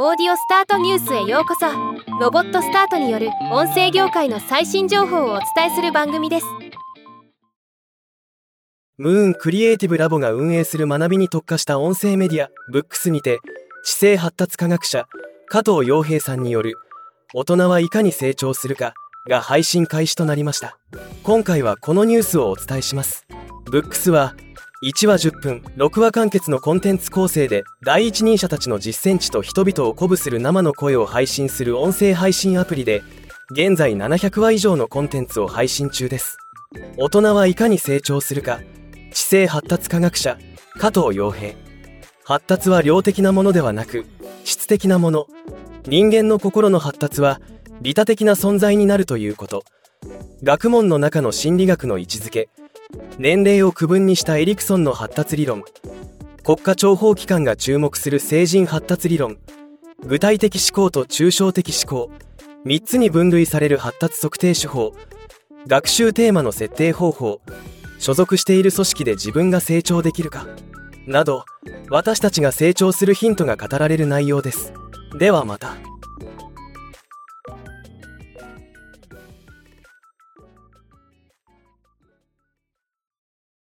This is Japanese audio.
オーディオスタートニュースへようこそ。ロボットスタートによる音声業界の最新情報をお伝えする番組です。ムーンクリエイティブラボが運営する学びに特化した音声メディアブックスにて知性発達科学者加藤洋平さんによる大人はいかに成長するかが配信開始となりました。今回はこのニュースをお伝えします。ブックスは1話10分6話完結のコンテンツ構成で第一人者たちの実践地と人々を鼓舞する生の声を配信する音声配信アプリで現在700話以上のコンテンツを配信中です。大人はいかに成長するか知性発達科学者加藤洋平。発達は量的なものではなく質的なもの。人間の心の発達は利他的な存在になるということ。学問の中の心理学の位置づけ。年齢を区分にしたエリクソンの発達理論。国家諜報機関が注目する成人発達理論。具体的思考と抽象的思考。3つに分類される発達測定手法。学習テーマの設定方法。所属している組織で自分が成長できるか。など私たちが成長するヒントが語られる内容です。ではまた。